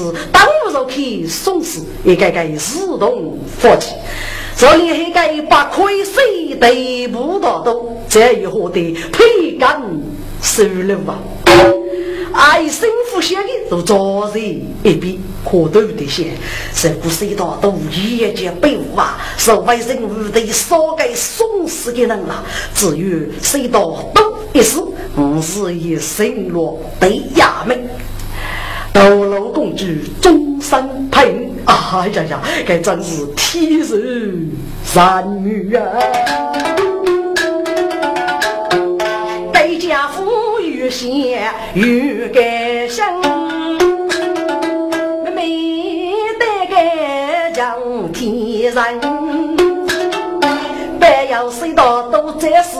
业界背诗，当不着去送死，也该该自动放弃。这里还该把亏水对不到都，这以后的培干收入吧。爱生福写的都早日一笔可多的些，这不是一道都业界背负啊，是为人物的少给送死的人了。至于谁道都一时，我是以生落对衙门。斗罗公主终身配，哎呀呀，这真是天时三女啊！对家父与贤与感生，没得个叫天人，但要谁道都在是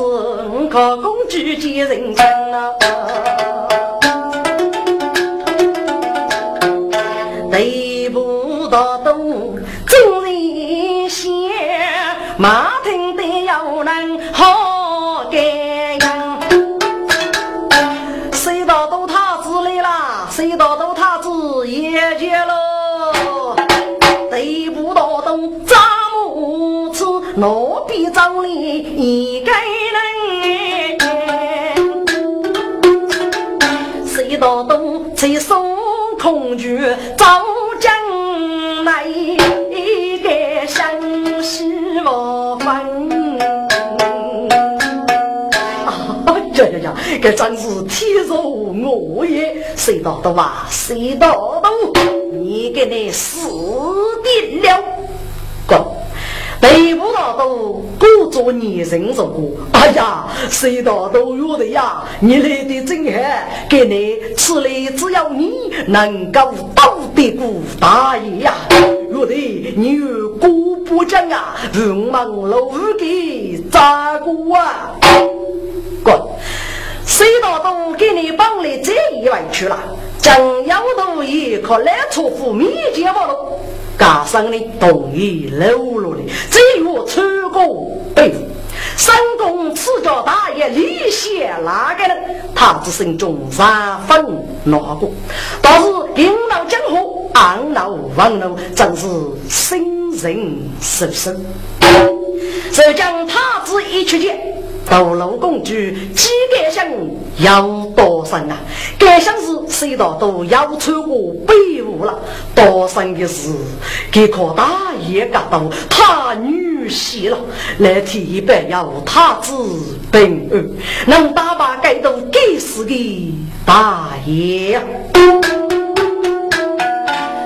靠公主见人情啊！木子，罗比张里一个人。谁到东，谁送？空军走将来，一个相思无分。啊呀呀呀！这真是天助我也！谁道的哇？谁道的？你给你死定了！哥。北部大都故作年轻说过，哎呀，谁大都有的呀！你来的真好，给你此来只要你能够斗得过大爷呀！有的你有过不讲啊，文盲老给咋过啊？滚！谁大都给你绑来这一万去了，正要都也可来出府面前不喽？加上你同意露露的，只有出过背负。三公赐教大爷李显那个人，他之心中三分难过。倒是领导江湖，暗闹王怒，真是心人受受。只将他子一去见。斗罗公主几个想要多生啊？该想是谁道都要穿过北屋了。多生的事，给可大爷感到他女婿了，来替白要他子平安，能打把该都给死的大爷。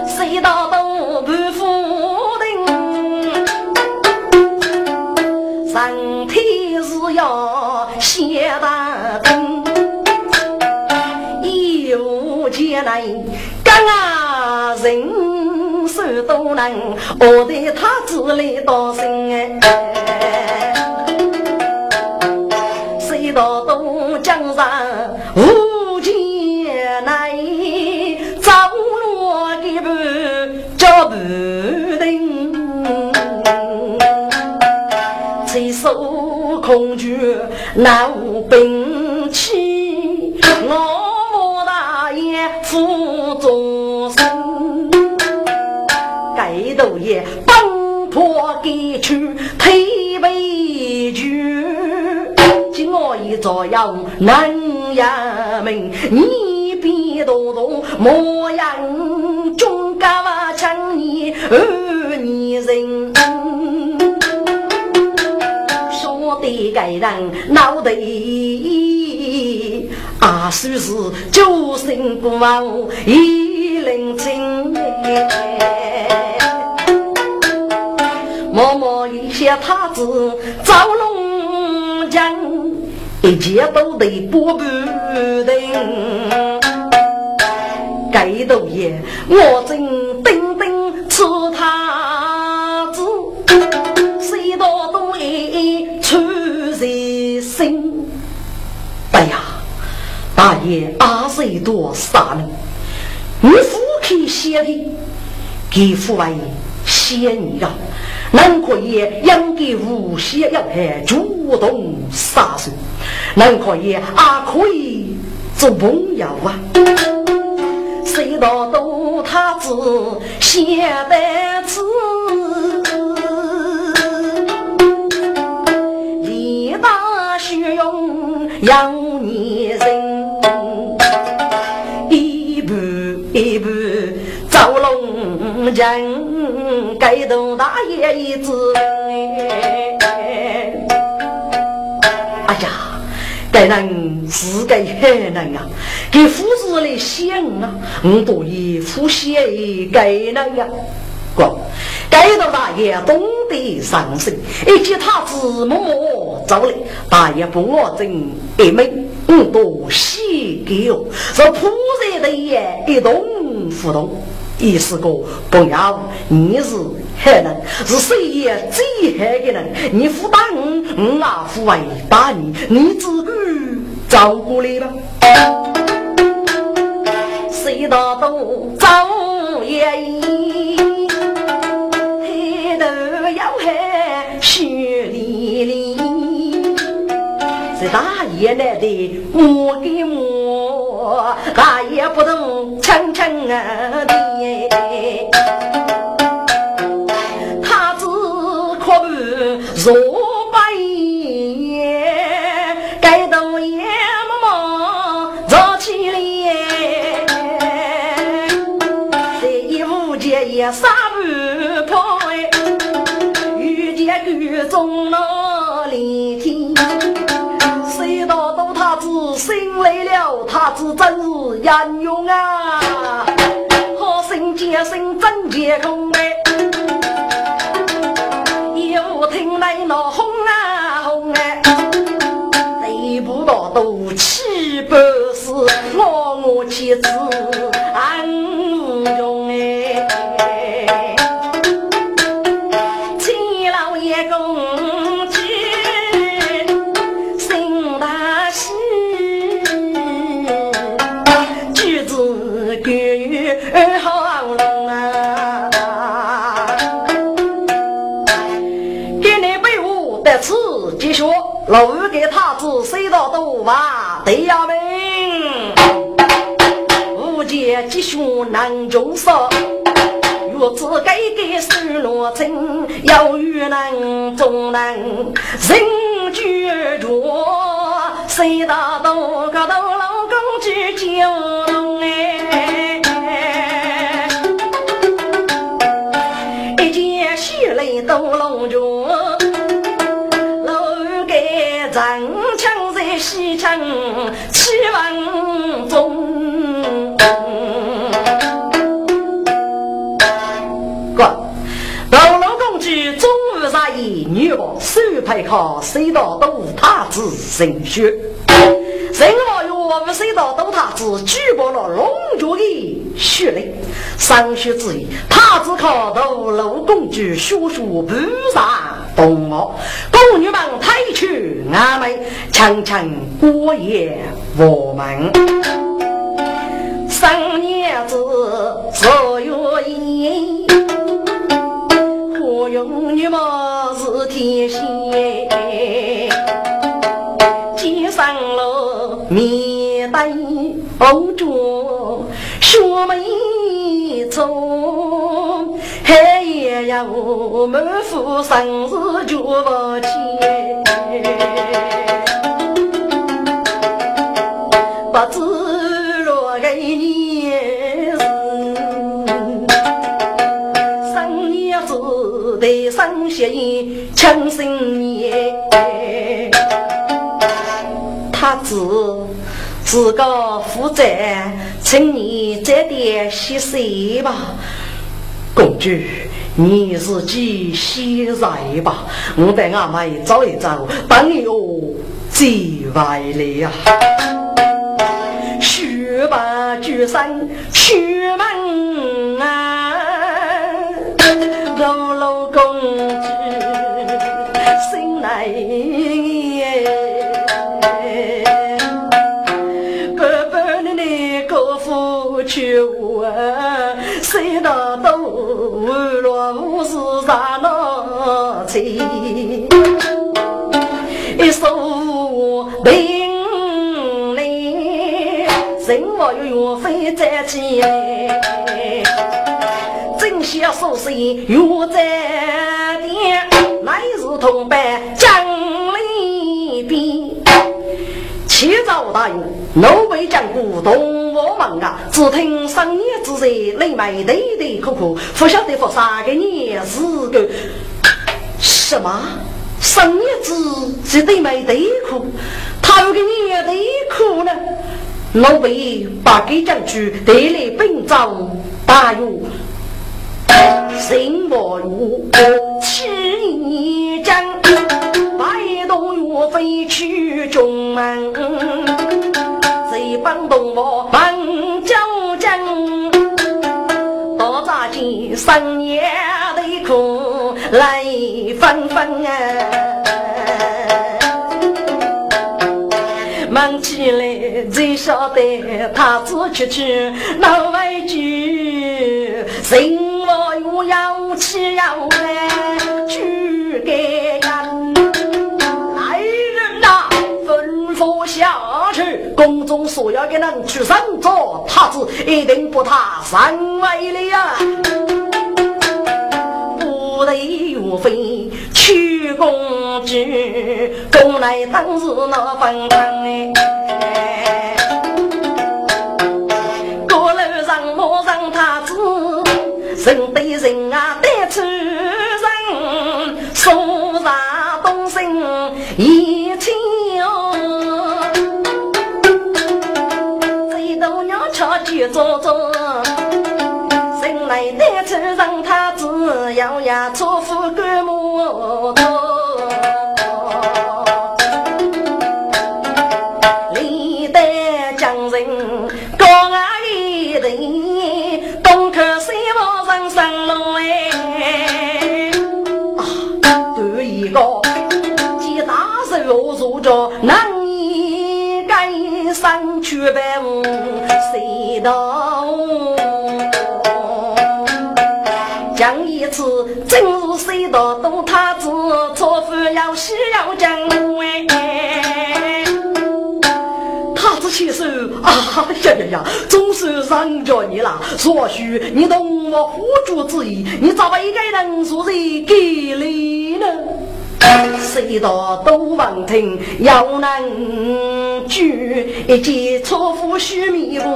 谁道都不服定，上天。要写大灯，一无艰难，干啊人手都能，我的他子来当心哎，谁道东江上无艰难，走路的步脚步定，谁手。恐惧难无兵器，我莫大爷负众生。盖头爷奔波给去推杯酒，今我一朝阳南衙门，你别多动莫样中干嘛抢你二女人。的个人脑袋，啊，算是九生不忘一人情。默默一些他子造龙江，一切都得不不定。盖头爷，我真等等吃他大爷阿谁多杀人？你夫妻写的，给父为写你的，能可以养给无邪要害，主动杀手，能可以啊可以做朋友啊。谁道都他子写的字，力大学用养你人，人，盖头大爷一只。哎呀！该人是该害人啊，给夫子来想啊，我多以夫写该人呀。哥，该到大爷懂得上身，一见他子默默走来，大爷不我整一枚，我多喜给哦，是铺热的也一动不动。意思个不要，你是害人，是谁也最害的人。你负担我，我啊负为打你，你自个照顾你吧。谁道都走也一，黑头要黑血淋淋。这大爷来的我给我，大爷不懂轻轻啊的。他只可不若了，他子真是英勇啊！一声真结空哎，又听来那轰啊哄哎，得不到都七百四，我我妻子安无老五给他子塞到多吧，对呀命。无见吉凶难中说，若只给给失落情，要遇难终难人绝着，谁大都个都老公之交哎，意，女王手拍靠，谁道都他子神血，人王岳不谁道都他子举报了龙族的血泪，上学之意，他子靠头老公主叔叔不杀。东我宫女们抬去阿妹，强强过夜我们。三娘子做月衣，可用女貌是天仙。肩上了面带红妆，秀眉中。黑夜呀，我们富生日就不见，不知若个年生年子得生喜，庆新年，他自自个负责，请你这点息水吧。公主，你自己先来吧，我带阿妹走一走，等你哦，接回来呀。雪白举身出门啊，难言。白白的那个我，谁大都无落无事热闹在，一首平来，人我有缘分再见。正邪所生又在点。同伴将里边。七朝大勇，奴婢将古同我们啊！只听三年之日，泪眉对对哭哭，不晓得发三个年是个什么？三年之是对眉对哭，他有个年对哭呢？奴婢把给将军带来本朝大勇，心不如七将。我飞去中门，谁帮动我帮九江？多扎金三年的苦泪纷纷啊！忙起来才晓得他自去去闹委屈，人我又要气要来去给人。来人呐，吩咐下去，宫中所要的人去上座，他子一定不他上位了呀！不得岳飞去公举，公来当时那分堂哎。过路上莫让他子，人得次，真是谁道都他子，错付要西要讲哎。他子起手啊呀呀呀，总是让着你了。或许你懂我辅助之意，你咋把一个人说人给你呢？谁道都闻听，要能举一件错夫须弥布。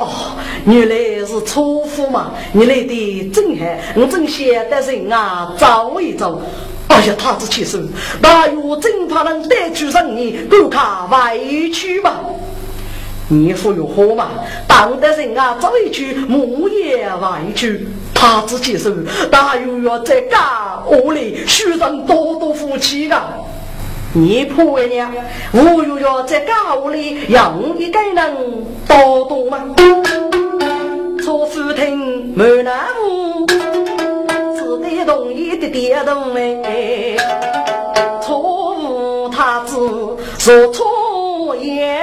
哦，原来是错夫嘛！你来的真好，我正想得人啊走一走。哎呀，他子起手，大约真怕能带去让你够卡委屈吧？你说有好嘛？当得人啊走一去，木也委屈。他自己说，大约要在家屋里许上多多福气的。你婆娘，我又要在家屋里养一个人多多吗？错夫听没难屋，只得同意的点动哎。错误他子说错言，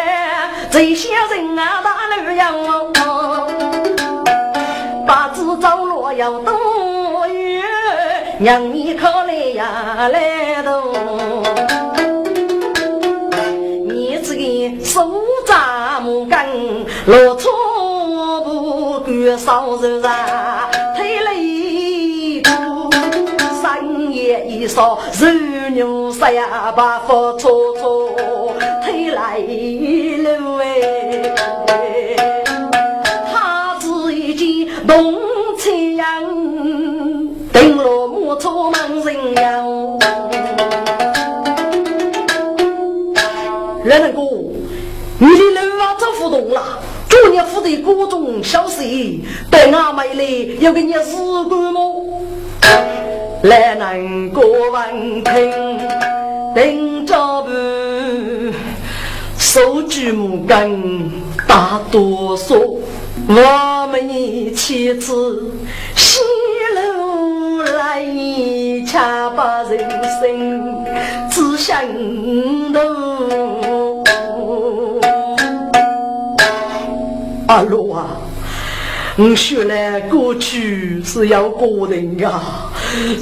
这些人啊大路要。八字走路要多远，让你可来呀来动。你这个手扎木杆，落错不管少人啊，推了一步，三夜一烧，肉牛杀呀把火搓搓，推来路哎。东青阳，登罗木出门人呀。来人哥，你的路啊走不动了，昨日府的各种消息，对俺妹来要给你试过么？来人哥闻听，等着不？手举木杆，打哆嗦。我们妻子西路来，恰把人生只想头。阿罗啊，你说来过去是要过人啊，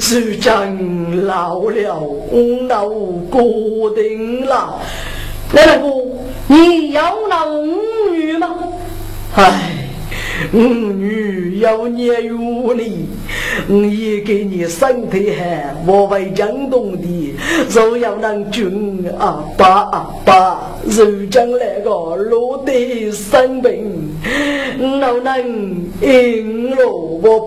如今老了，我老过人了。奶奶哥，你要闹女吗？唉。我女要年有你，我也给你身体好，我为江东的，若要能君阿爸阿爸，如将来个落得生病，老能应了我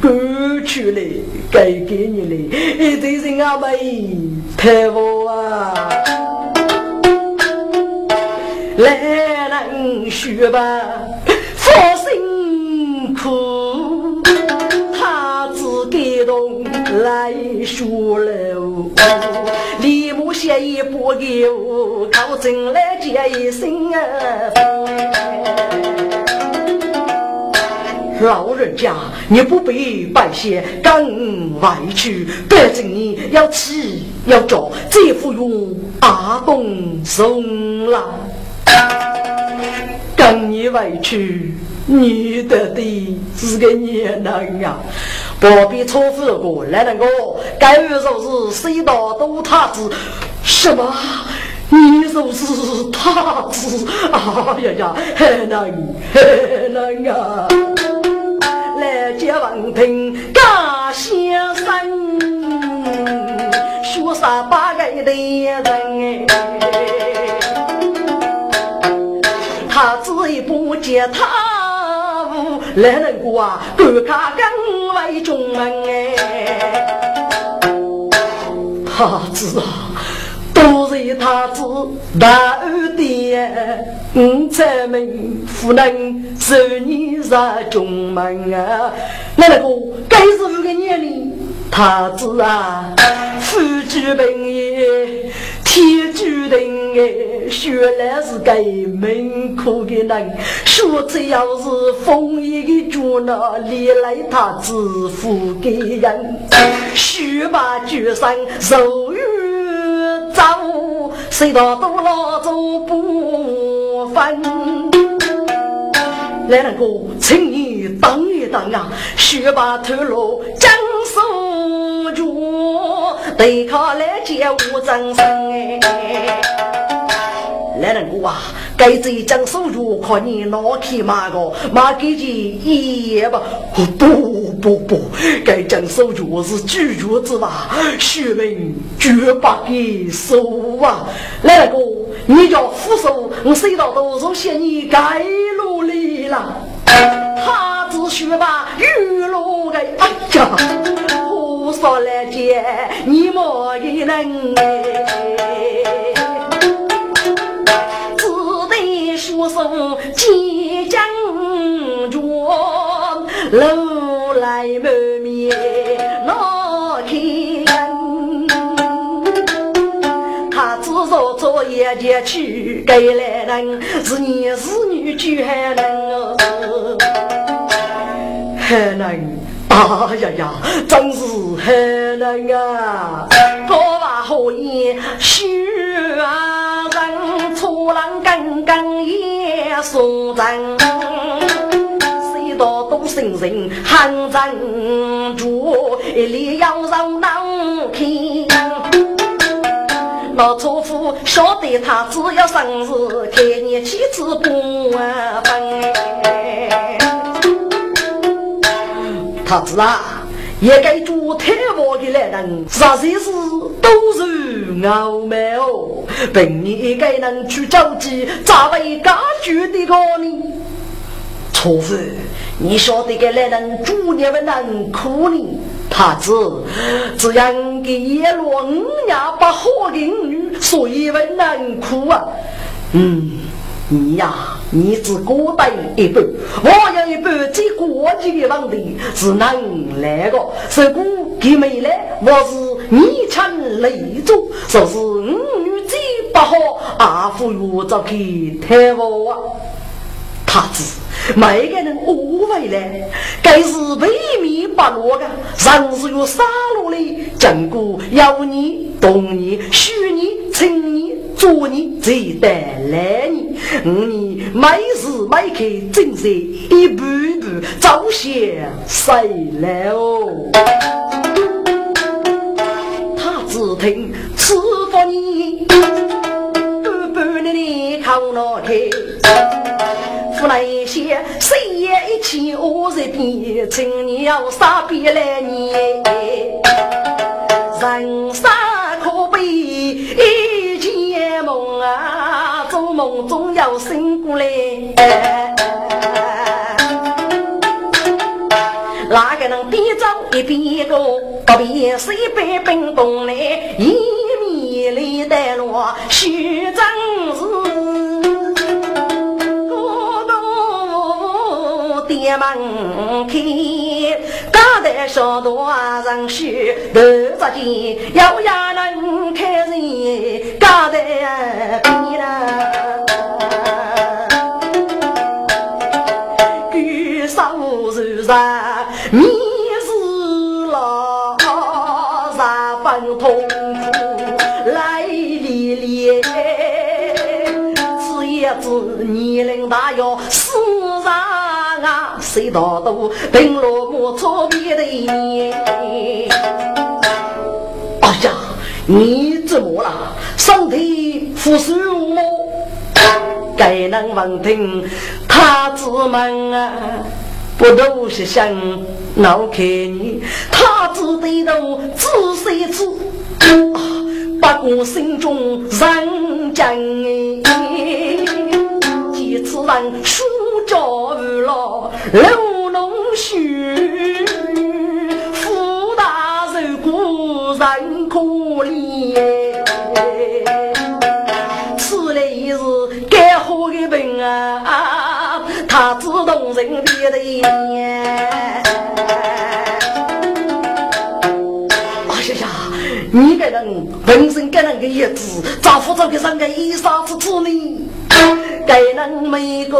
赶出来，该给你的，一对人阿妹太我啊，来人学吧。好辛苦，他自感动来说了。李母写一不给我，靠真来结一生啊！老人家，你不必拜谢，跟外去，反正你要吃要着，这副用阿公送来。跟你回去，你得的是个年人啊！不必错付过来人个，该说是谁道都他子？什么？你说是他子？哎呀呀，很难很难啊！来接王庭家先生，说啥八个的人他一不接他无来人过啊，赶卡更为中门哎。他子啊，都是他子大儿爹，五才门不能受你入中门啊。来人过，该是五个年龄，他子啊，夫妻本也。天注定哎，学来是个命苦的人，说只要是风雨的主那历来他自负的人，学把决心受于走，谁道都老走不分。来人哥，请你当一当啊，学把头颅将手住。对抗来接无真身哎，来人哥啊，该这一张手镯靠你拿去买个，买给你一夜吧。不不不，该张手镯是居住之法，学名绝不给收啊。来人哥，你叫副手，我收到多少钱？你该努力了。他只学把玉露给哎呀。说来接你莫一人哎，只得说声即将着，楼来满面那看，他只说做一件去给来人，是你是女就还能，还能。哎呀呀，真是很难啊！高娃好言虚啊，人出人刚刚也送人，谁道都信人喊人住，一里要让难看。老祖父晓得他只要生日，开年妻子不分。他子啊，也该做太王的来人，啥些事都是傲慢哦。本你该能去召集，咋为家具的个呢？错夫，你晓得个来人主孽为难苦呢？他子只因给叶落五伢把好邻女，所以为难苦啊。嗯。你呀，你只孤单一半，我有一半最关键的问题是能来的。如果他没来，我是你强累主，说是五女最不好，阿父又找去太我啊。他子每个人误会了，该是为民不落的，人是有杀戮的，经过妖孽、动孽、虚孽、成孽。做你最得来。你，你每时每刻正在一步步走向谁来哦？他只听赐福你，半半的你看我看。那些谁也一起恶人边，请你要杀别来你，人生可悲一件梦啊，做梦总要醒过来。哪个能边走一边过，不必谁被冰冻来，一米里带落虚张子。店门开，高台小多人许，头着肩，咬牙能开人，高台边了，举手如山，面是老，十分痛苦来历历，此叶子年龄大哟，谁道都平落木草边的你？哎呀，你怎么了？身体不舒服？该人闻听他自问啊，不都是想闹开你？他只得到仔细吃，不过心中认真哎。此人书教育了刘龙须，福大寿古人可怜。此来是该好的病啊，他自动人别的眼。哎呀呀，你个人本身给人个叶子，咋不找个人个衣裳子吃呢？该人每个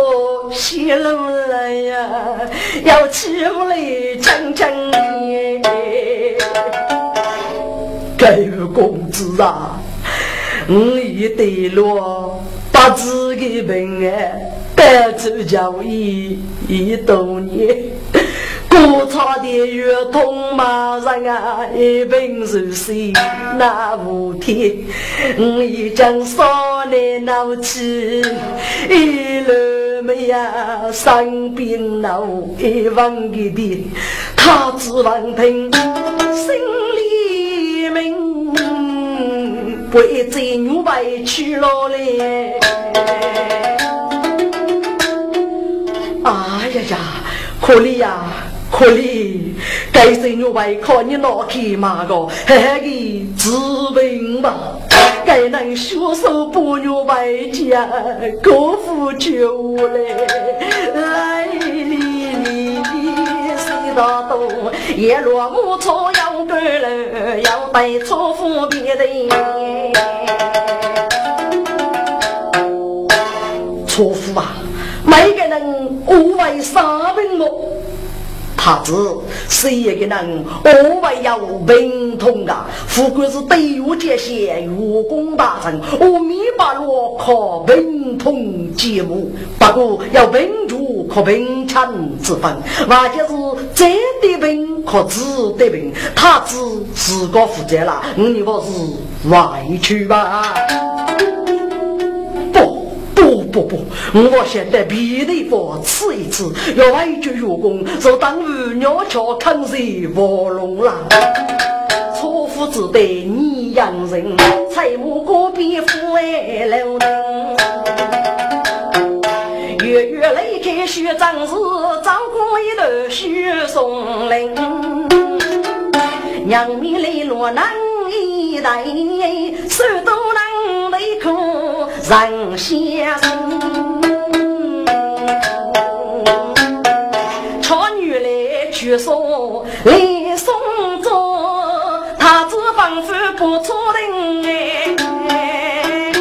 泄露来呀，要欺负你讲讲你。该公子啊，我已得了八字的病啊，带走教育一多年。我差点要痛骂人啊！一病如水那无天，我已将少年闹起，一路没呀生病闹一万个的，他只望听心里明，不会再牛白去了嘞！哎呀呀，可怜呀！可怜，该谁牛外靠你拿去嘛个，嘿嘿的治病吧。该能学手不牛外家，高富救来，来哩哩哩，谁大多？叶落木草要干了，要带草夫别的。错夫啊，每个人无为三病么？他子是一个人，我为要文通啊，富贵是对我这些武功大臣，我米八路靠文通节目，不过要文主可文强之分，或者是真的文可智的文，他子自个负责了，你我是外去吧。不不，我现在必得佛吃一次，要外绝月功，就当鱼鸟桥看谁卧龙了。错夫只得你养人，财母隔壁富哎老人。月月来开学长子，照顾一头雪松林。娘米来落难一代，手都难得苦。人先生，朝女来举手来送终，他子仿佛不错人哎，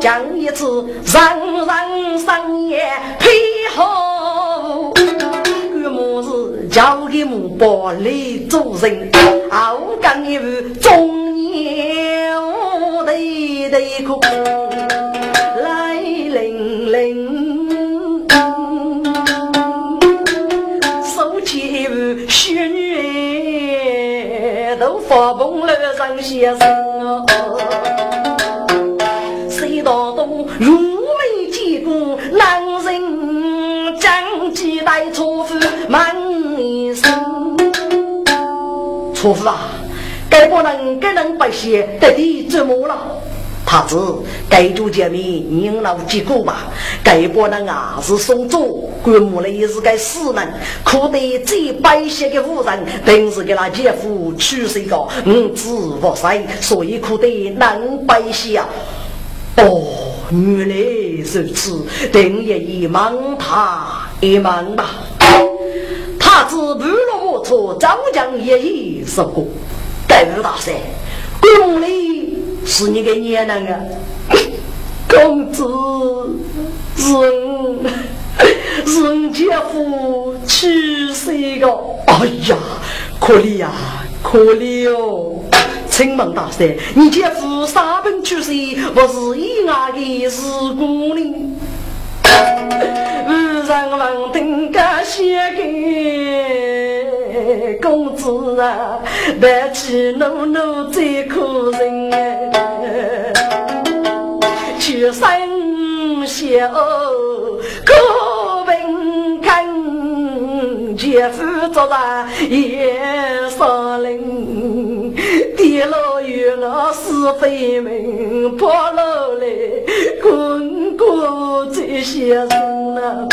讲一次人人生也配好，干么事交给母宝来做人，好干一副中年的。的哭来零零，手起血女都发疯了，张先生错夫啊！该不能，该能百姓得地怎么了？他子该做见面，您老结果吧。该不能啊，是送走，棺木里是该死人，可得这百姓的夫人，定是给他姐夫娶谁个五子不生，所以可得能百姓啊。哦，原来如此，等也一忙他一忙吧。他子不落我错，早将一一说过。盖吴大帅，宫里是你的娘娘啊！公子人人姐夫娶谁个？哎呀，可怜呀，可怜哦！请问大帅，你姐夫三本娶谁？不是意外的事故呢？无人问定个写给。公子啊，白起怒怒最可人哎，去生小可平看，姐夫做啥也上林，跌落雨我是非门，破落来滚滚这些人啊。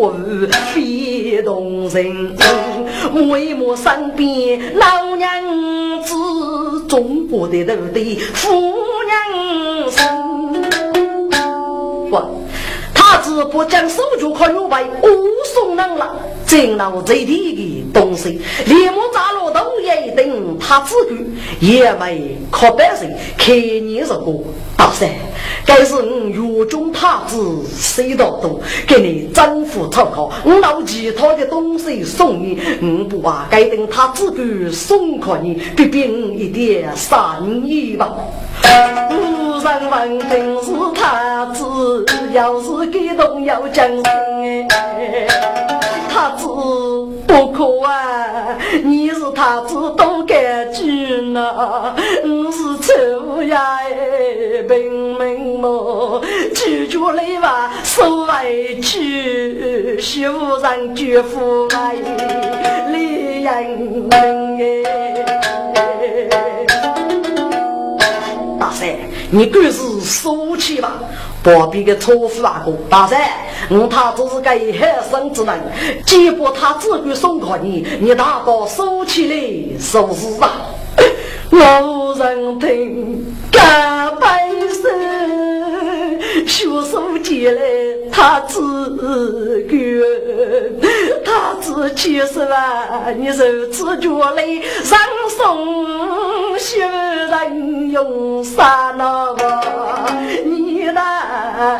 我非同人。为么身边老娘子，中国的头的？夫娘生？不。他只不将手脚靠右外，无送人了。见到这地的东西，立马扎动也一等他自个也没靠别人看你如何大山，该是我岳中太子谁道多，给你征服草考，我拿其他的东西送你，我不把该等他自个送给你，别凭一点善意吧。无人问定是太子，要是感动要讲声哎，太子不可啊！你是太子多感激呢，我是丑呀哎，平民么？拒绝礼吧，受委屈，媳妇人绝夫爱，李人哎。大三，你敢是收起吧？旁边个错付阿哥。大三，我他只是个害生之人，结果他只管送给你，你大刀收起来，收拾啊！无人听，干白身，学手接来他自个，他自其实啊，你手指脚来上送，学人用啥呐你来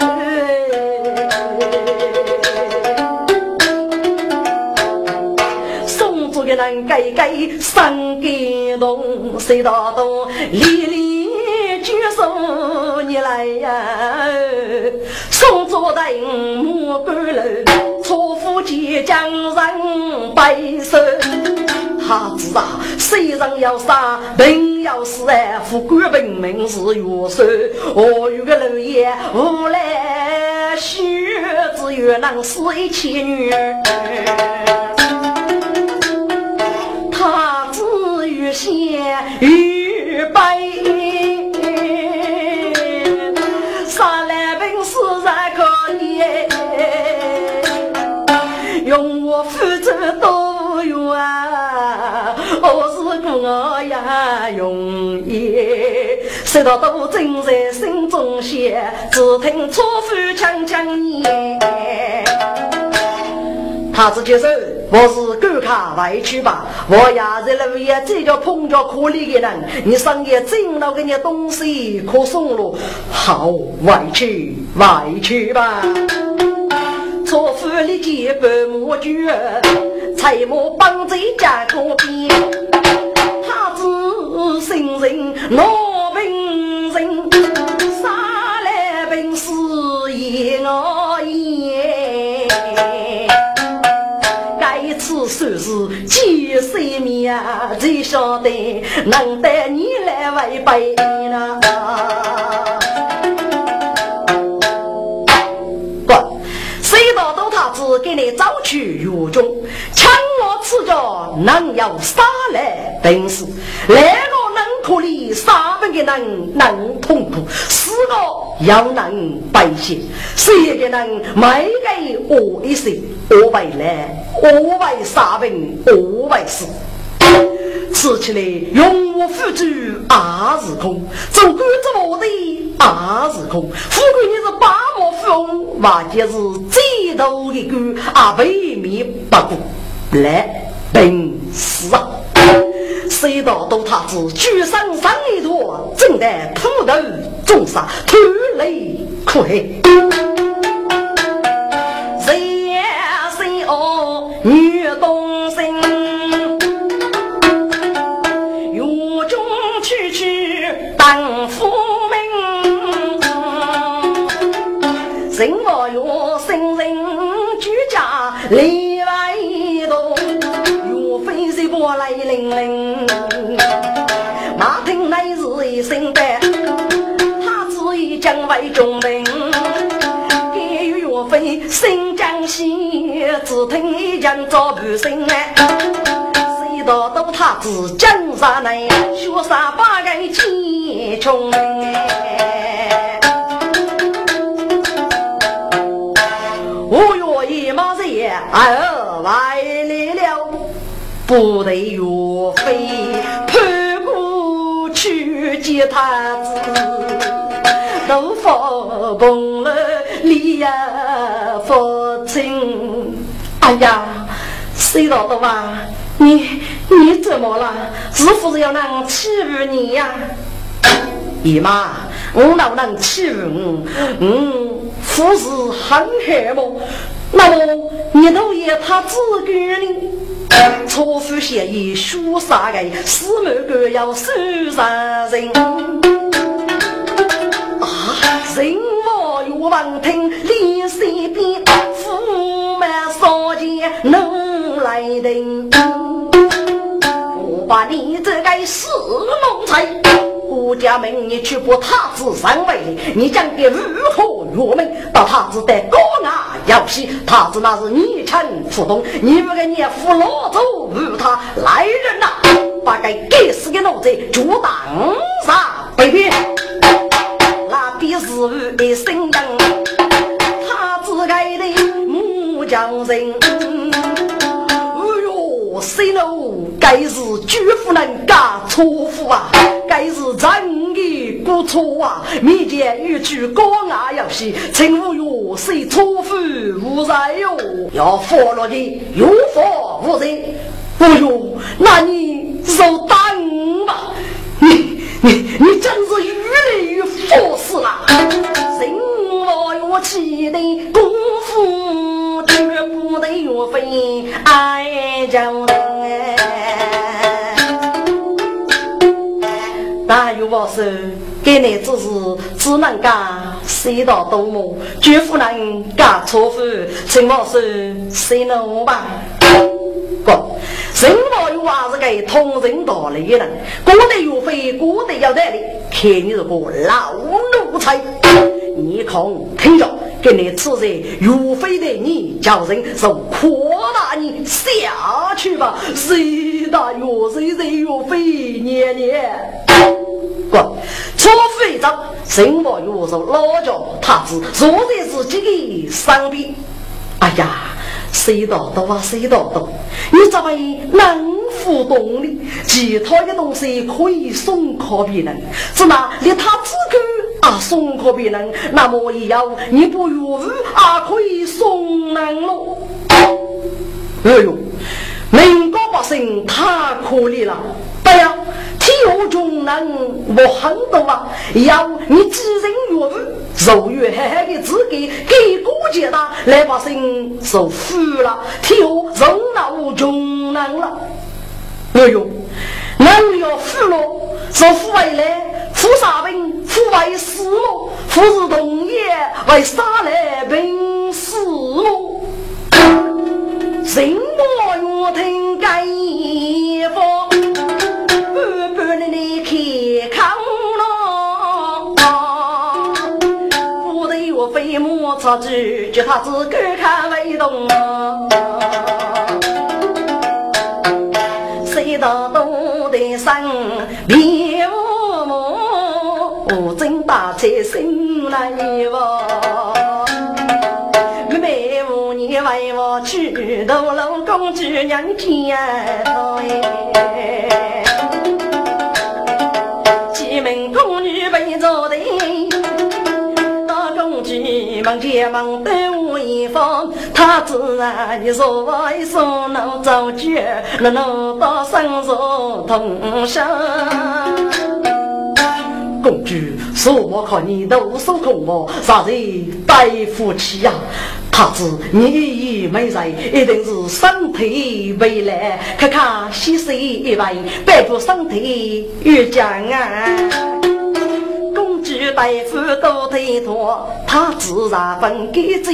送走的人该该上给龙谁大东离离举手你来呀。送走的人莫怪楼错付即将人白首他知啊谁人要杀，人要死哎！富贵本命是元首，我有个老爷无来须，只愿能死一千女。他子欲仙欲白，三来本事才可以，用我负责多我也容易，谁道都正在心中想，只听车夫强强言。他子接受，我是赶卡外去吧。我也在路也这叫碰着可怜的人，你上夜进了给你东西可送了，好外去外去吧。车夫里结伴莫绝，才莫帮在家锅边。他子心人老病人，杀来病死也我言。该次算是几岁命，才晓得能带你来为只。给你找去狱中，抢我吃着能要杀来等死？那个能可里杀不给人能痛苦，死个要能百姓，谁给能卖给我一些？我为来，我为杀本，我为死。吃起来用我付出二是空，做官做我的二是空。富贵你是八毛富翁，或者是最多一个啊，未免不过来本事啊！谁道都他子举身上一坨，正在土头种沙，头泪苦黑。谁谁哦，女动人我有生人居家里外动，岳飞是过来领领，马腾乃是一声的，他只一将为中名，给予岳飞新江西，只听一将遭不胜哎。道都他自江山内，学杀八个千穷哎！五月一马日，儿来了，不得岳飞攀过去接他子，都发崩了李父亲。哎呀，谁道的哇？你你怎么了？是不是要人欺负你呀？姨妈，我哪能欺负我？嗯，父是很黑么？那么你都要他自个呢？错夫协议说啥个？死门哥要收杀人啊！人我欲望听，脸色变，驸马少见能来定。把你这个死奴才，我家门你去把太子上位，你讲的如何如命？到太子的高牙要死，太子那是逆臣不动，你不给你扶老走与他来人呐！把该该死的奴才就当杀卑鄙！那必是一声灯，太子该的木匠人。谁怒？该是举夫人家错夫啊！该是人的过错啊！面前欲去高雅游戏，请勿哟，谁错夫无罪哟？要发落的，有法无罪。哎呦，那你就当吧！你你你真是越来越佛事了！人我有气的功夫，绝不得岳飞爱将人。大有我说，给你只是只能干谁道多么，绝不能干错夫。请我说，谁能吧？哥。人老有娃是个通人道理的人，过得有费，过得要得的，看你是个老奴才，你空听着，给你吃在岳飞的你叫人就扩大你下去吧，谁大岳谁谁岳飞年年，不，除非着人老有说老叫他子坐在自己的身边，哎呀。谁道多啊？谁道多？你这位能互动的，其他的东西可以送给别人，是那连他自个啊送给别人，那么也要你不愿意啊可以送人喽。哎呦，民国百姓太可怜了，对呀。天下穷人我很多啊，要你自人愿意，肉月黑黑的自己给过节了，来把心受苦了，天下人老穷人了。哎呦，人要富了，说富为来，富啥病？富为死么？富是同业为啥来病死么？人莫愿听该方，半半的你看看咯。不得我飞马出去，叫他自个看为动。谁的生别无母，我真打起心来哇。你为我去斗罗公主娘家头哎，主忙前忙对我一方，他自然你说我一说能造绝，能能到生死同生。公主，说我看你都手空我，啥子带福气呀？他子，你一没人，一定是身体未来。看看西施一位，背部身体越强啊。公主大夫都推脱，他自然分给这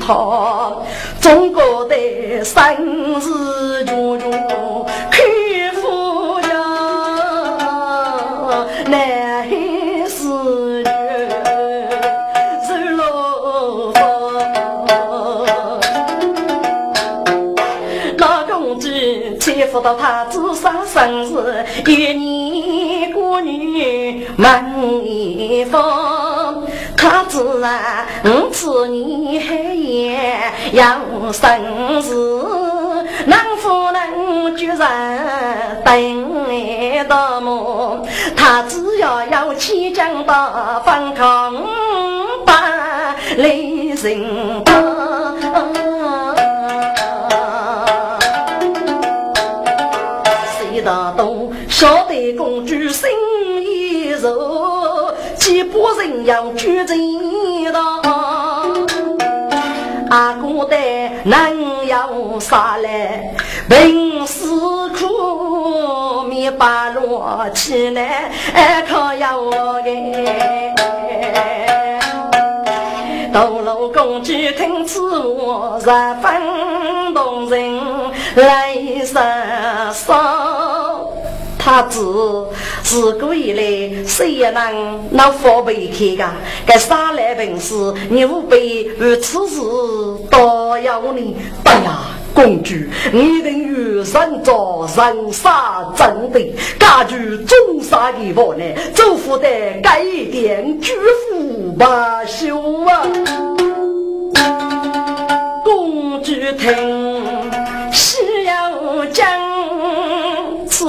套。中国的生死决绝，看夫家难死绝。说到他自杀生日，一年女满一方，他自然五次年黑夜要生日，能不能居然等到么？他只要要起将到反抗，把雷神晓得公主心一柔，几把人要举着刀。阿哥的能要杀来，平时苦面把落起来，可要给。道路公主听此话，十分动人，泪洒双。他知自古以来，谁也能拿佛背开个？该杀来本事，你不背，如此事都要你。哎呀，公主，你等于人做人杀真的，家具中杀的我呢？祝福的改点巨富罢休啊！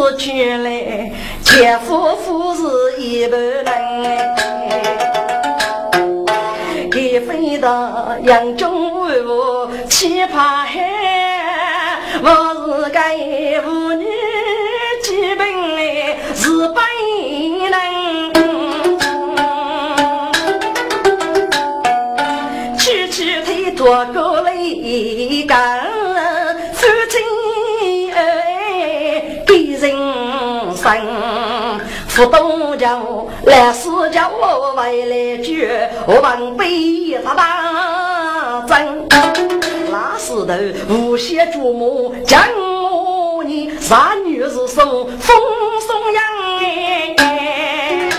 此去来，前夫妇是一不能。给飞到扬州为我去爬海，我是个妇女生福东桥来世叫我为来救，我问背他大真。那时头无锡祖母将我你三女是送风送阳哎，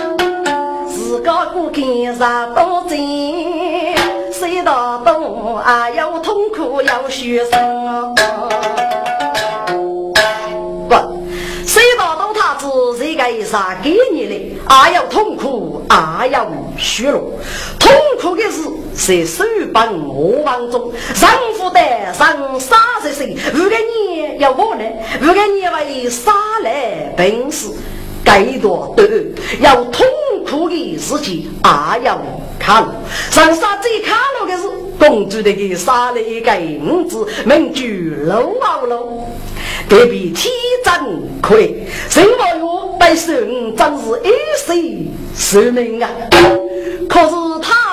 自个过看啥多真，谁道东啊要痛苦要学生该啥给你嘞？啊要痛苦，啊要虚弱。痛苦的是在手帮我帮中，丈夫的上三十岁，五个年要我呢？五个年为啥来本事？该多的要痛苦的事情，啊要看。上山最看路的是公主的给杀了一个五子，名句楼毛楼。隔壁天真可以，什么月百姓真是一世寿命啊！可是他。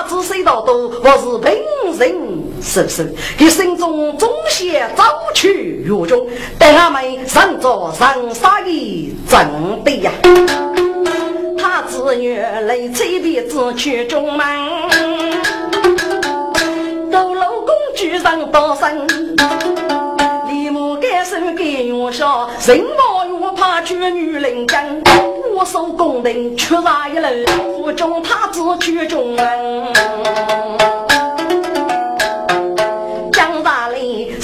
道都我是平人是是？他心中总想早去狱中，待他们上做上杀的正对呀。他子女来催的子去中门，到老公举上刀身，立马改手给我说，人毛又怕娶女人家。我守宫廷，出杀一楼，府中他子去中门。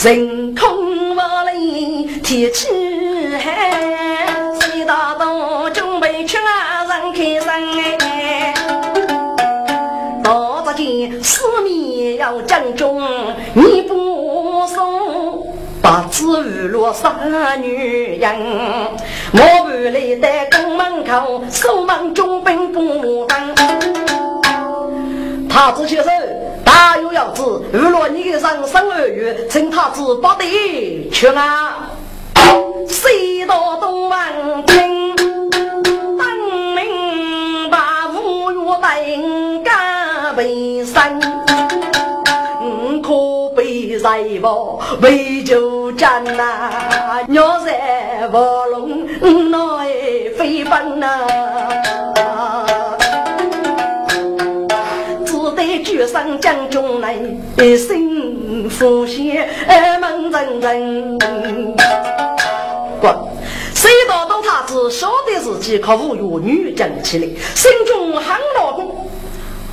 人空无里，天气寒，谁大东准备去啊人开声。到这间四面要将中，你不送。把子雨落三女人，我不来在宫门口，守门中兵不分。太子先生，大有要子，雨落你的人生二月，请太子不得去啊！西到东门听，当明把五月登家为生。在我为救战呐，鸟在卧龙内飞奔呐，只得举上将军来，心福险梦阵阵。滚！谁道到他只晓得自己靠五月女将起来，心中很老公。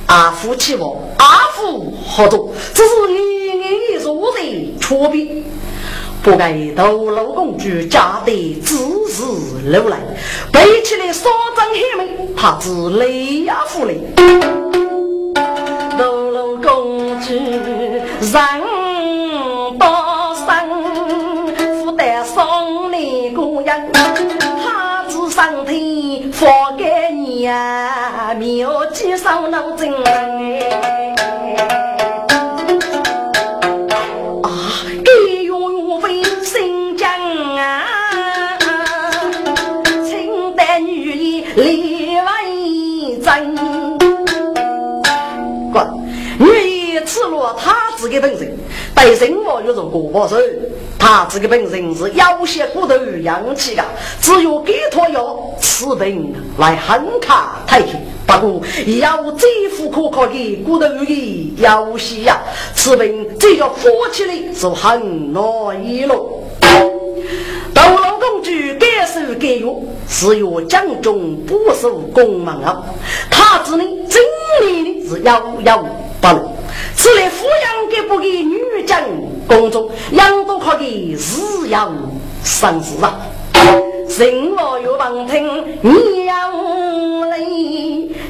阿夫妻我，阿夫合作，只是你你如人出兵，不该斗罗公主家的自是流来，背起来双掌黑门，他只累阿夫累。人。多生，负担送你姑娘，他只上天放给你呀。妙计上脑筋哎！啊，给用为新疆啊，清代女医李文珍，滚！女医赤裸他自己本身，对人物有着过不手，他自己本身是有些骨头阳气的，只有给托药吃病来喊卡太平。不过，要最富可靠的骨头的要西呀，此病只要扶起来就很难易了。斗罗公主该受该用，是由江中不守宫门啊。他只能真理的是遥遥不落。此类抚养给不给女将宫中，养都靠的日要生死啊。人我有旁听，你要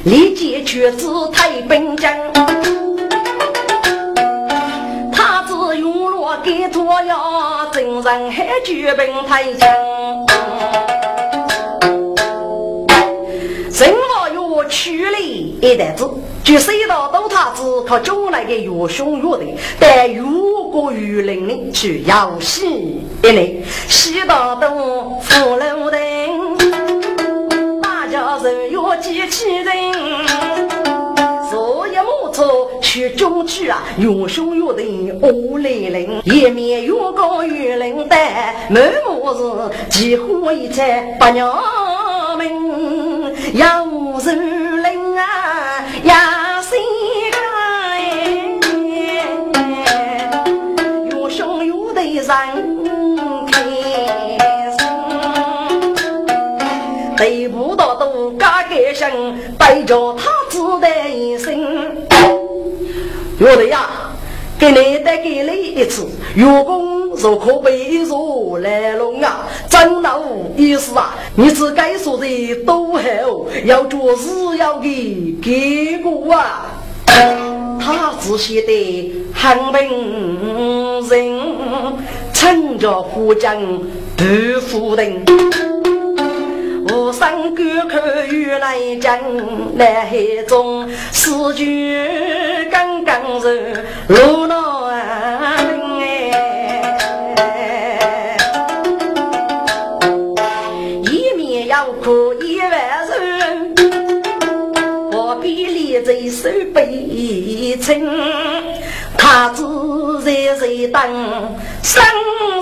立即去知太平江。他只用罗给托呀，真人还举兵太强。人我有去了一袋子，就谁道都他只靠将来的越凶越的，但越过越灵的去要西一类，西道东富楼灯，大家人有机器人，坐一木车去中去啊，越凶越的恶来人，一面越高越冷淡，满目是几乎一切八娘们，要是对不到都嘎个声，背着他自的一生。岳雷呀，给你再给你一次，月公若可背入来龙啊，真老意思啊！你只该说的都好，要做事要给结果啊！他只写的汉文人，趁着胡将不服人。无声高口与来讲，南海中四句刚刚是路难哎，一面要哭一万人，何必立在手背一称，他只在在等生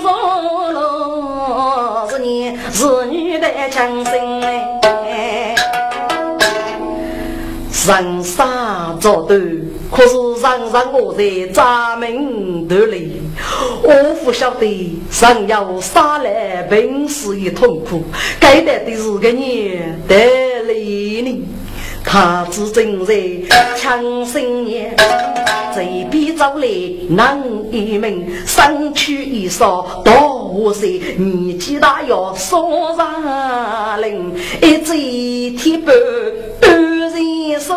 活路，是你是女的强声哎。人生作对，可是人人我在咱们头里，我不晓得人要杀来本是一痛苦，该得的是个你得累呢。他只正在强生年，走来男一名，身躯一扫多些，年纪大要说上林，一嘴铁板断人松，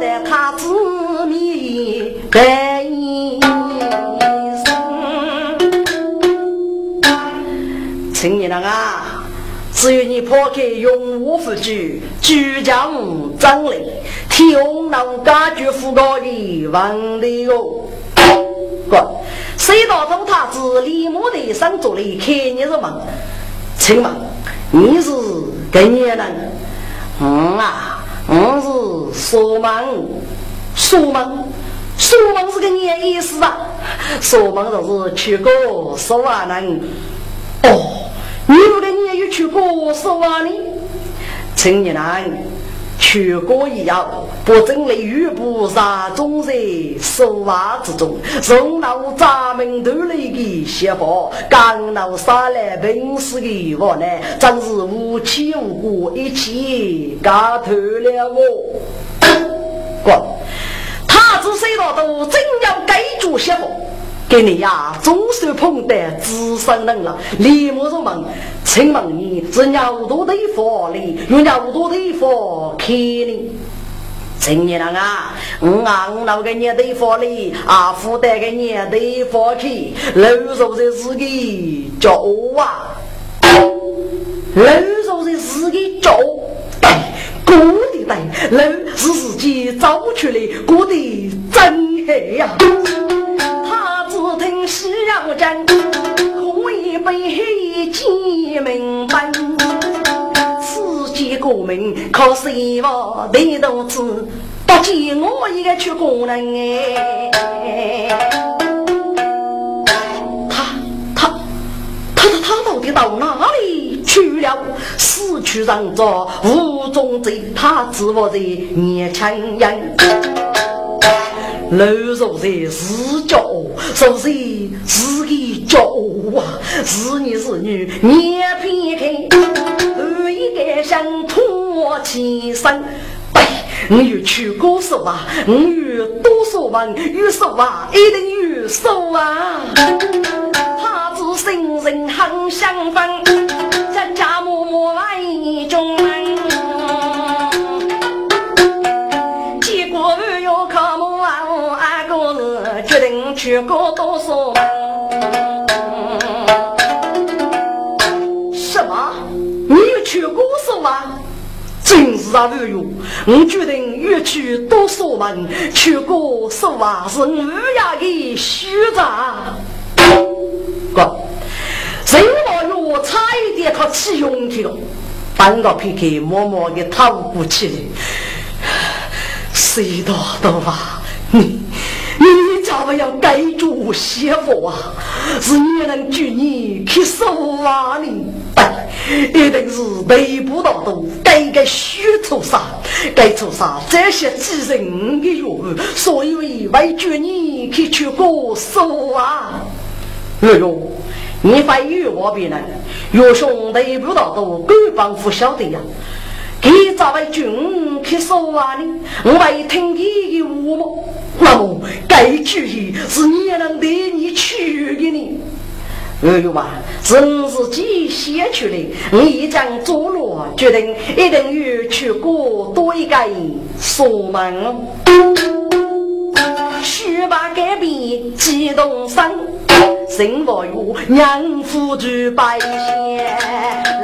但他只面白一生，青年人啊！只有你抛开用武之举，举强争力，天能解决富高的问题哦。哥，谁道中他子李牧的上做了开你的门？请问你是跟年人？嗯啊，我是说门，说门，说门是个年意思啊？说门就是去过十万人哦。你不跟你也有去过十万呢？青年人去过一样，不正的玉不杀中在说话之中，从老咱们头来的写法，刚老杀来本事的我呢，真是无亲无故一起嘎头了我。哥，他只谁道都真要改做写法。给你呀，总算碰得资深人了。李某入门，请问你是鸟多的佛哩，用鸟多的佛开哩？青年人啊，我俺那个年的佛哩，啊，负担个年的佛去，楼上的自己叫啊，楼上的自己叫，对，过的对，楼是自己造出来，过得真黑呀。听西洋讲，喝一杯黑鸡明白。世界国民靠谁我的肚子，不见我一个去工人哎。他他他他他到底到哪里去了？死去人着无中贼，他自我的年轻人。楼上在是叫，说是是个叫啊，是女是女，眼偏开，二一个想托起身。哎，我有去过手啊，我有多少万有手啊，一定有手啊。他子生人很相逢，家家默默来中去过多少？什么？你有去过少啊？真是啊，朋友！我决定越去多少门，去过少啊，是我呀的虚账。哥，人老哟，差一点他起勇气了，半个 PK 默默的逃过去了。谁道的吧？你。你咋不要盖住媳妇啊？是你能举你去收啊你？一定是内部道都该个虚头上，该出杀这些几人的用，所以为举你去去过收啊。哎呦，你非与我别人，岳兄内部道都根本不晓得呀。给咋位军去收啊呢？我为听你的话么？那么该主意是你能带你去的呢？哎呦嘛，是自己写出来，你一将做落，决定一定要去过多一个锁门。须把改变激动声，生活有娘夫主百姓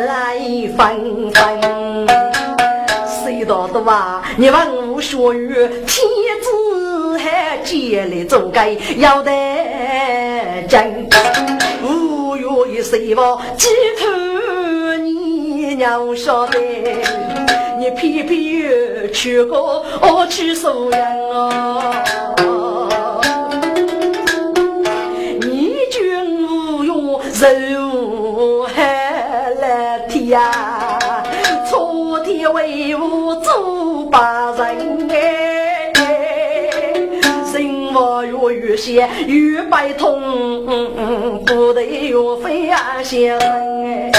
来分分。道的话？你问我学语，天子还接来做该要得真。五月谁话几头你娘晓得？你偏偏去过我去收养啊。你君无用，人无害来天呀，错天为我做把人哎，人我越越些越白痛，不得越飞呀先哎。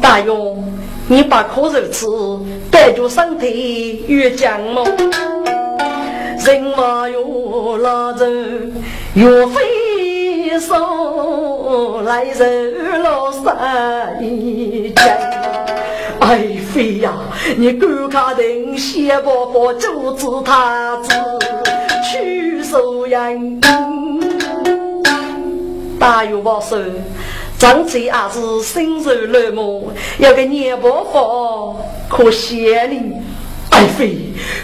大勇，你把苦肉吃，带着身体越强猛。人话哟，老人越飞手来人了三一江。爱妃呀，你赶快等谢伯伯阻止他子去收养。大勇保守。张嘴也是心如落寞，有个年伯父可惜你。爱妃，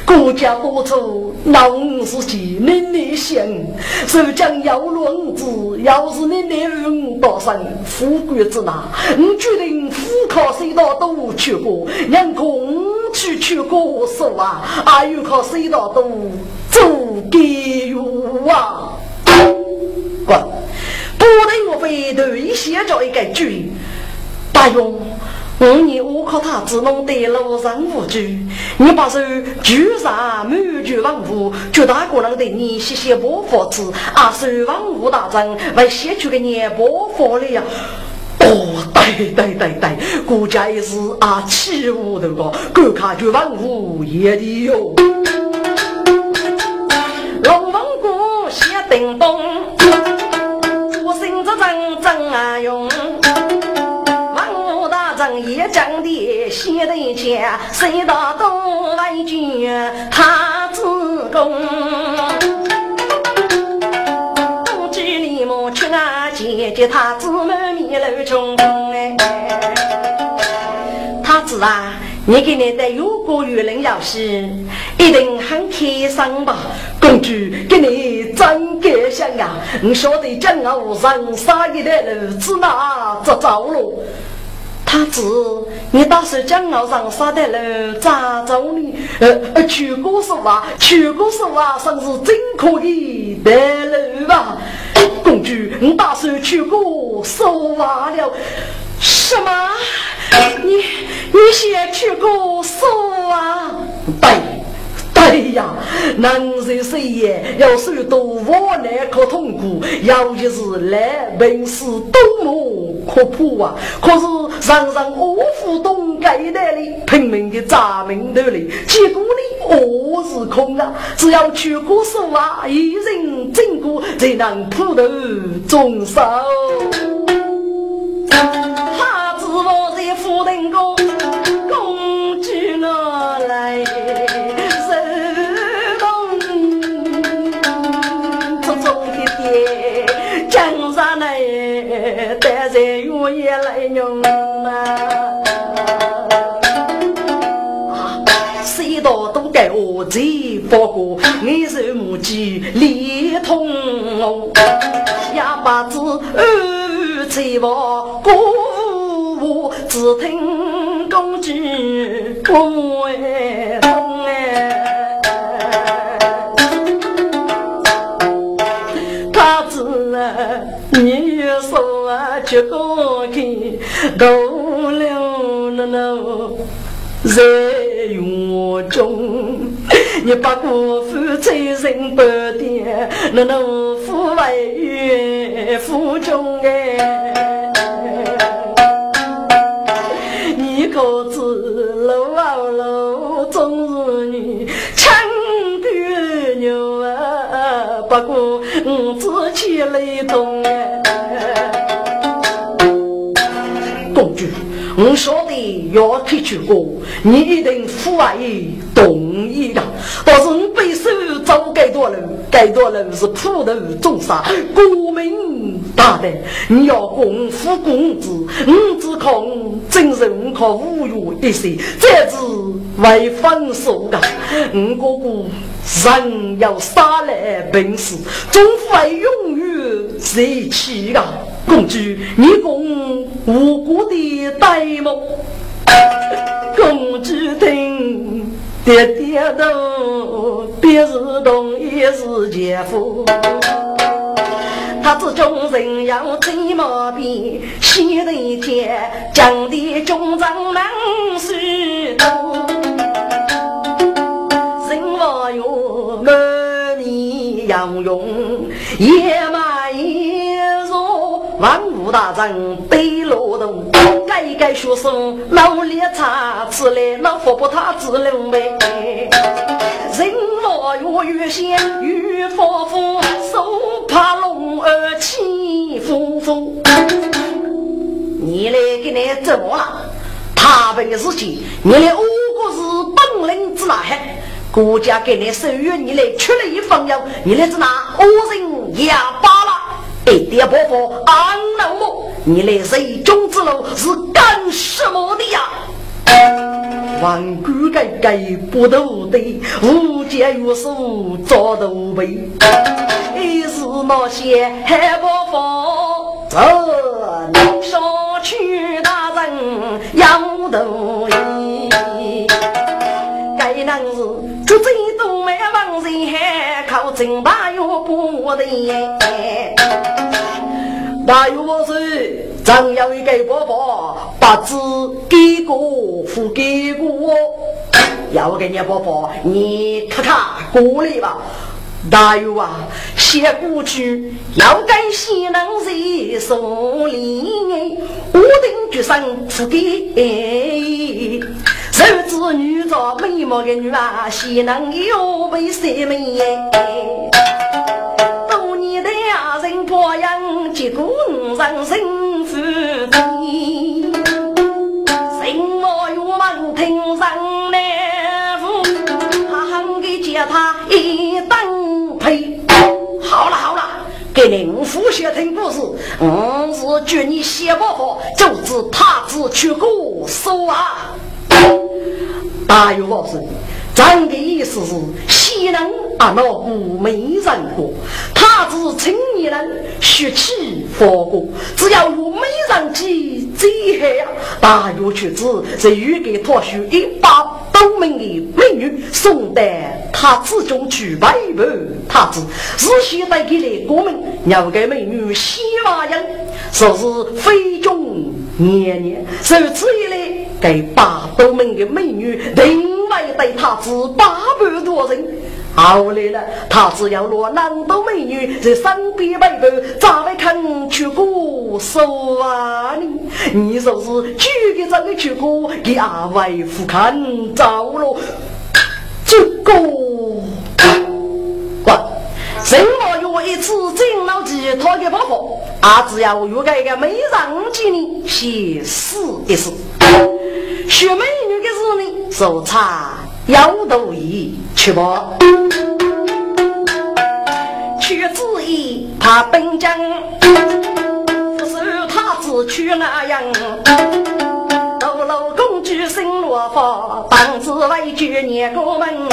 国家多处闹事情，你你想，是将要论子，要是你你五大生富贵之难，你决定富靠谁到都去过，让公去去过手啊，还有靠谁道都走给我啊，不！不能我非对写着一个句，大勇，五年我靠他只弄得路上无惧，你把手举上满举万物，绝大个人对你谢谢不佛子，啊，是万物大战为写出个年不佛了呀！哦，对对对对，国家也是啊，起舞的个，各看举万物也的哟，龙凤鼓写叮咚。真啊用，写得强，谁道东来军他自宫。东居里莫去啊姐姐，他自满面露冲哎，他子啊。你给你的有国有人要是一定很开心吧？公主给你真感谢呀！你。晓得江湖上杀一的路子哪咋走了？阿子，你打算江湖上杀的了咋走呢？呃呃，去过说话，去过说话，算是真可以的路吧？公主，你打算去过说话了？什么？你你先去过说啊？对哎呀，男人谁也要受到磨难可痛苦，尤其是来本事多么可怕啊！可是人人恶虎东盖代里拼命的砸门头里，结果呢，我是空啊！只要去过说啊，一人经过才能普度众生。道都该我最不过，你是母鸡连通哦，哑巴子二嘴巴只听公鸡不会动哎，他子啊，你说啊，去过去高了那那在院中，你把国父追人不点，那那父外岳父中哎。你可知路啊路，终是你强干牛啊！不过我自己雷动公主，我晓得要提出过，你一定父爱同意的。但是我背手走该多路，该多路是普度众生，国民大德，你要共富公子，我只靠我，真是我靠无语一些，这是为分数的。我哥哥人要杀来本事，总会永远在起的。公主，你共无爹爹都别是同一是姐夫。他知众人要怎么变，先得天将的中长难许多。人我有满面杨勇，野马一若万物大战对罗东，改改学生努力查出来，那佛不他自认为。人我有越仙越佛夫，手怕龙儿起风风。你来给你怎么了？他本的事情，你来五个是本领之哪黑？国家给你授予你来出了一份药，你来是拿恶人哑巴了，一点不服安老母？你来水中之路是干什么的呀？万古改改不斗的，无间有数遭斗背，一是那些还不放，这上去大人要斗意，该能是做最多人，还靠真大哟不得。大有我是张有一个伯伯，把子给过付给过，要给你伯伯，你看看过来吧。大有啊，写过去要感谢能人送礼，我定决心付给。手子女着美貌的女儿，岂能有为谁美？多年的二人保养，结果人生您复习听故事。我是祝你写不好，就知他子去过手啊。大有老师。咱的意思是，西人阿那古没人过，他是青年人，血气发过，只要我美人计，最黑呀！大约却知是欲给他许一把东门的美女送到他之中去拜拜，他子是现在给来我们，要给美女喜马人，说是非中年年，如此一来，给八东门的美女另外带他。是八百多人，后来了，他只要落南都美女在身边陪伴，咋会肯去过手啊？你你说是举个这个去过，给阿外夫看着了，这个，滚！什么有一次真老几他给包袱，啊，只要有个一个美人给你先试一试，学美女的事呢，手差。要都意去吧，去子意怕本将，不是他只去那样。楼楼公举生落发，当子为举年过门。